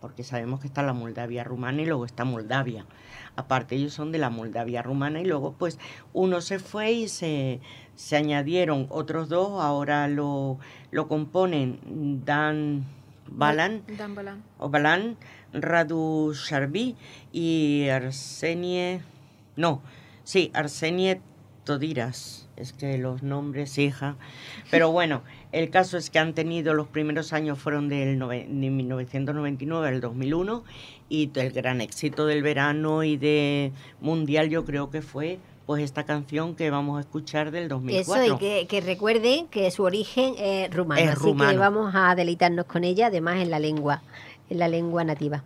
porque sabemos que está la Moldavia rumana y luego está Moldavia. Aparte ellos son de la Moldavia rumana y luego pues uno se fue y se, se añadieron. Otros dos, ahora lo, lo componen. Dan Balan, Dan Balan. o Balan, Radu Sharbi y Arsenie, no, sí, Arsenie Todiras, es que los nombres, hija, pero bueno, el caso es que han tenido, los primeros años fueron del de 1999 al 2001 y el gran éxito del verano y de mundial yo creo que fue pues esta canción que vamos a escuchar del 2004. Eso, y que, que recuerden que su origen es rumano, así que vamos a deleitarnos con ella, además en la lengua, en la lengua nativa.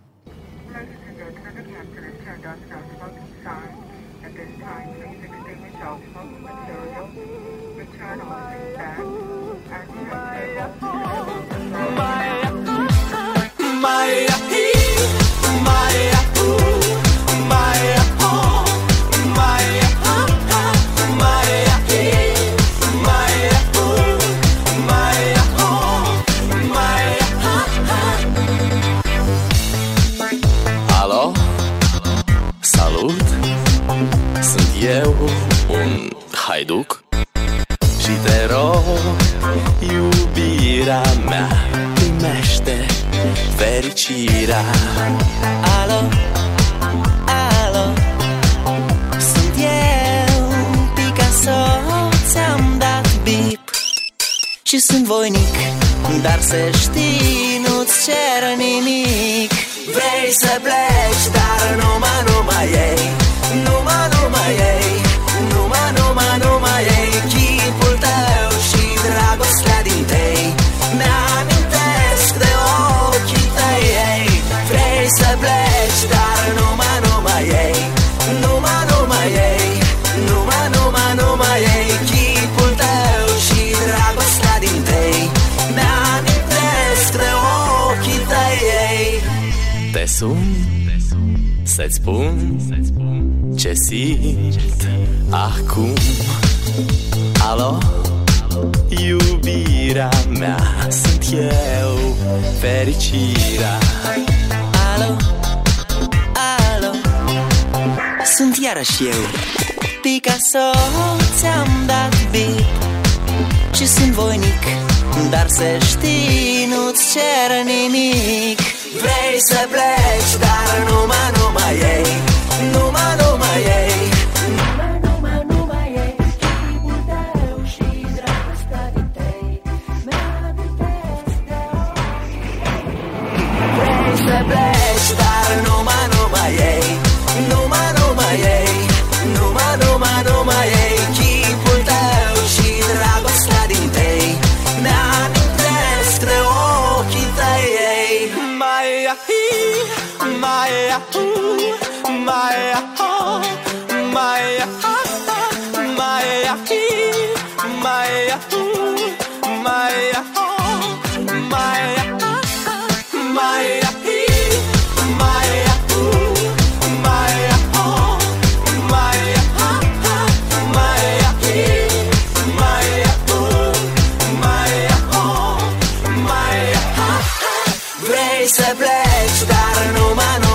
Haiduc? Și te rog, iubirea mea. Primește fericirea. Alo, alo Sunt eu, Picasso Ți-am dat bip. Și sunt voinic Dar să știi, nu-ți cer nimic. Vrei să pleci, dar numai, numai ei Numai, numai ei simt acum. Alo, iubirea mea Sunt eu, fericirea. Alo, alo? Sunt iarăși eu. Picasso ți-am dat beat Și sunt voinic Dar să știi, nu-ți cer nimic. Vrei să pleci, dar numai, numai ei. Numai, numai back. complesso, no, ma non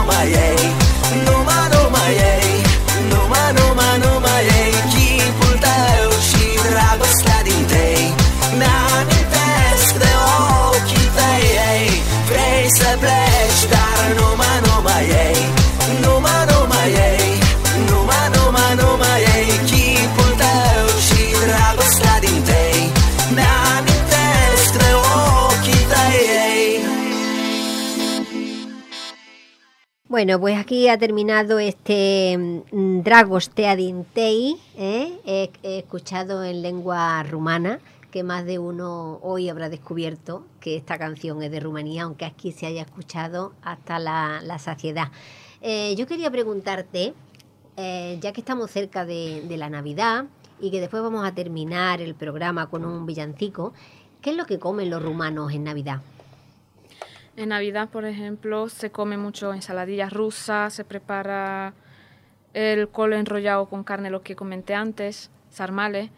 Bueno, pues aquí ha terminado este mm, Dragostea Dintei. ¿eh? Escuchado en lengua rumana que más de uno hoy habrá descubierto que esta canción es de Rumanía, aunque aquí se haya escuchado hasta la, la saciedad. Eh, yo quería preguntarte, eh, ya que estamos cerca de, de la Navidad y que después vamos a terminar el programa con un villancico, ¿qué es lo que comen los rumanos en Navidad? En Navidad, por ejemplo, se come mucho ensaladilla rusa, se prepara el colo enrollado con carne, lo que comenté antes, sarmale,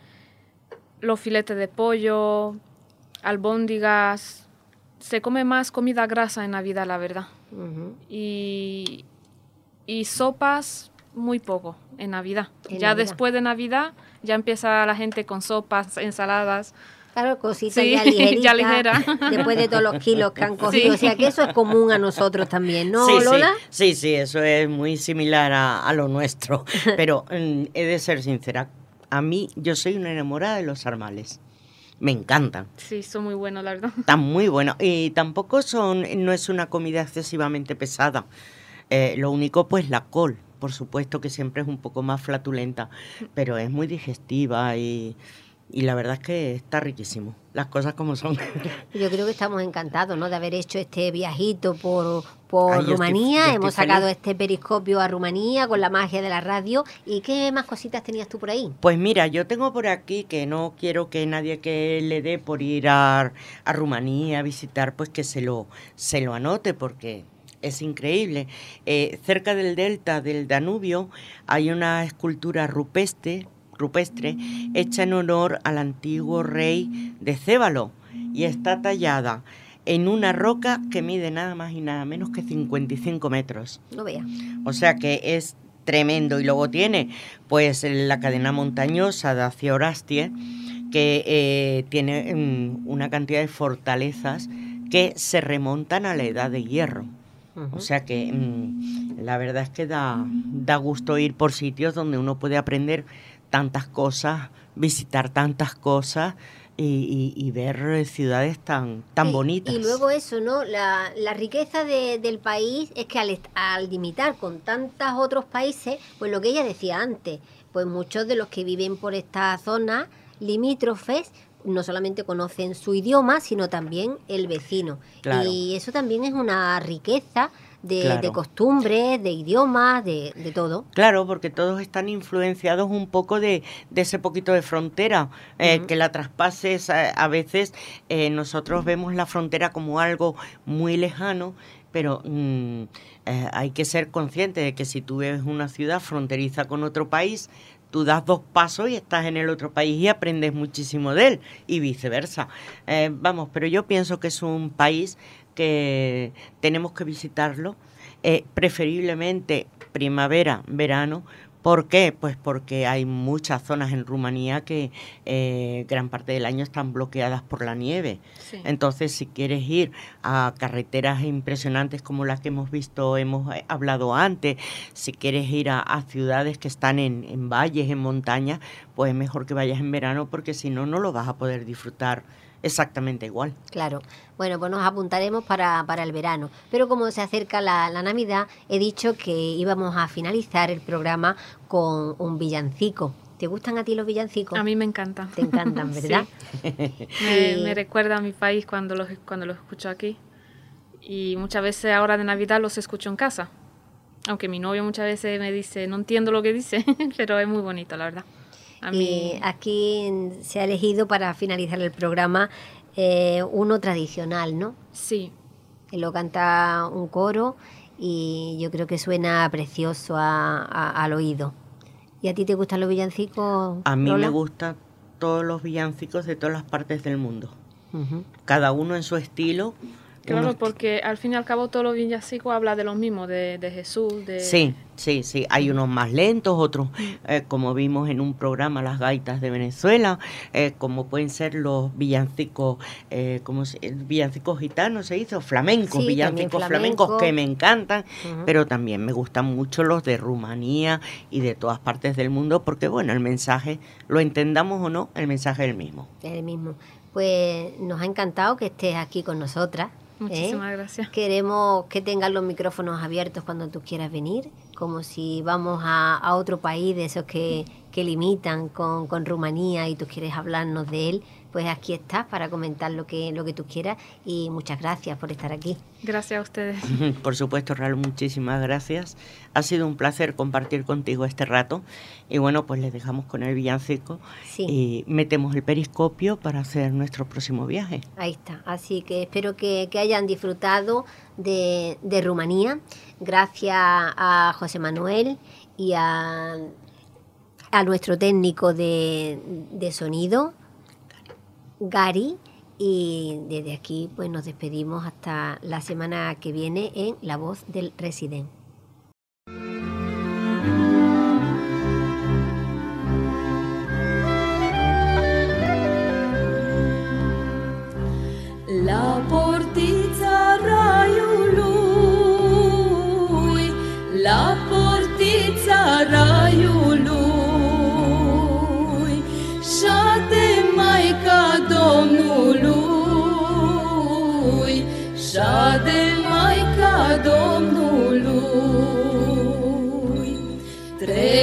los filetes de pollo, albóndigas. Se come más comida grasa en Navidad, la verdad. Y, y sopas muy poco en Navidad. En ya Navidad. después de Navidad ya empieza la gente con sopas, ensaladas. Claro, cositas Sí, ya ligera. Después de todos los kilos que han cogido. Sí. O sea que eso es común a nosotros también, ¿no, sí, Lola? Sí, sí, sí, eso es muy similar a, a lo nuestro. Pero mm, he de ser sincera, a mí yo soy una enamorada de los armales. Me encantan. Sí, son muy buenos, la verdad. Están muy buenos. Y tampoco son, no es una comida excesivamente pesada. Eh, lo único, pues, la col. Por supuesto que siempre es un poco más flatulenta, pero es muy digestiva y, y la verdad es que está riquísimo. Las cosas como son. Yo creo que estamos encantados, ¿no? De haber hecho este viajito por, por Ay, Rumanía. estoy Hemos sacado feliz. este periscopio a Rumanía con la magia de la radio. ¿Y qué más cositas tenías tú por ahí? Pues mira, yo tengo por aquí que no quiero que nadie que le dé por ir a, a Rumanía a visitar, pues que se lo, se lo anote porque es increíble. Eh, cerca del delta del Danubio hay una escultura rupestre, rupestre hecha en honor al antiguo rey de Cébalo y está tallada en una roca que mide nada más y nada menos que 55 metros. No veas. O sea que es tremendo. Y luego tiene pues la cadena montañosa de Aciorastie, que eh, tiene mm, una cantidad de fortalezas que se remontan a la edad de hierro. O sea que mm, la verdad es que da, da gusto ir por sitios donde uno puede aprender tantas cosas, visitar tantas cosas y, y- y ver ciudades tan, tan Y- bonitas. Y luego eso, ¿no? La, la riqueza de- del país es que al, al limitar con tantos otros países, pues lo que ella decía antes, pues muchos de los que viven por esta zona limítrofes no solamente conocen su idioma, sino también el vecino. Claro. Y eso también es una riqueza de, Claro. de costumbres, de idiomas, de, de todo. Claro, porque todos están influenciados un poco de, de ese poquito de frontera, eh, que la traspases a, a veces eh, nosotros vemos la frontera como algo muy lejano, pero mm, eh, hay que ser consciente de que si tú ves una ciudad fronteriza con otro país, tú das dos pasos y estás en el otro país y aprendes muchísimo de él y viceversa. Eh, vamos, pero yo pienso que es un país que tenemos que visitarlo, eh, preferiblemente primavera, verano. ¿Por qué? Pues porque hay muchas zonas en Rumanía que eh, gran parte del año están bloqueadas por la nieve. Sí. Entonces, si quieres ir a carreteras impresionantes como las que hemos visto, hemos eh, hablado antes, si quieres ir a, a ciudades que están en, en valles, en montañas, pues es mejor que vayas en verano porque si no, no lo vas a poder disfrutar exactamente igual. Claro. Bueno, pues nos apuntaremos para, para el verano. Pero como se acerca la, la Navidad, he dicho que íbamos a finalizar el programa con un villancico. ¿Te gustan a ti los villancicos? A mí me encanta. Te encantan, ¿verdad? Me, Y- me recuerda a mi país cuando los, cuando los escucho aquí. Y muchas veces ahora de Navidad los escucho en casa. Aunque mi novio muchas veces me dice, no entiendo lo que dice, pero es muy bonito, la verdad. A Y aquí se ha elegido para finalizar el programa eh, uno tradicional, ¿no? sí, Que Lo canta un coro y yo creo que suena precioso a- a- al oído. ¿Y a ti te gustan los villancicos? A mí Lola? me gustan todos los villancicos de todas las partes del mundo. Cada uno en su estilo. Claro, unos porque al fin y al cabo todos los villancicos hablan de lo mismo, de, de Jesús, de... Sí, sí, sí. Hay unos más lentos, otros, eh, como vimos en un programa, las gaitas de Venezuela, eh, como pueden ser los villancicos, eh, como villancicos gitanos se hizo, flamencos, Sí, villancicos flamencos flamenco. que me encantan, pero también me gustan mucho los de Rumanía y de todas partes del mundo, porque bueno, el mensaje, lo entendamos o no, el mensaje es el mismo. Es el mismo. Pues nos ha encantado que estés aquí con nosotras. ¿Eh? Muchísimas gracias. Queremos que tengas los micrófonos abiertos cuando tú quieras venir, como si vamos a, a otro país de esos que, que limitan con, con Rumanía y tú quieres hablarnos de él, pues aquí estás para comentar lo que, lo que tú quieras y muchas gracias por estar aquí. Gracias a ustedes. Por supuesto, Raúl, muchísimas gracias. Ha sido un placer compartir contigo este rato. Y bueno, pues les dejamos con el villancico Sí. y metemos el periscopio para hacer nuestro próximo viaje. Ahí está. Así que espero que, que hayan disfrutado de, de Rumanía. Gracias a José Manuel y a, a nuestro técnico de, de sonido, Gary. Y desde aquí pues nos despedimos hasta la semana que viene en La Voz del Resident. La portița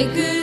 good.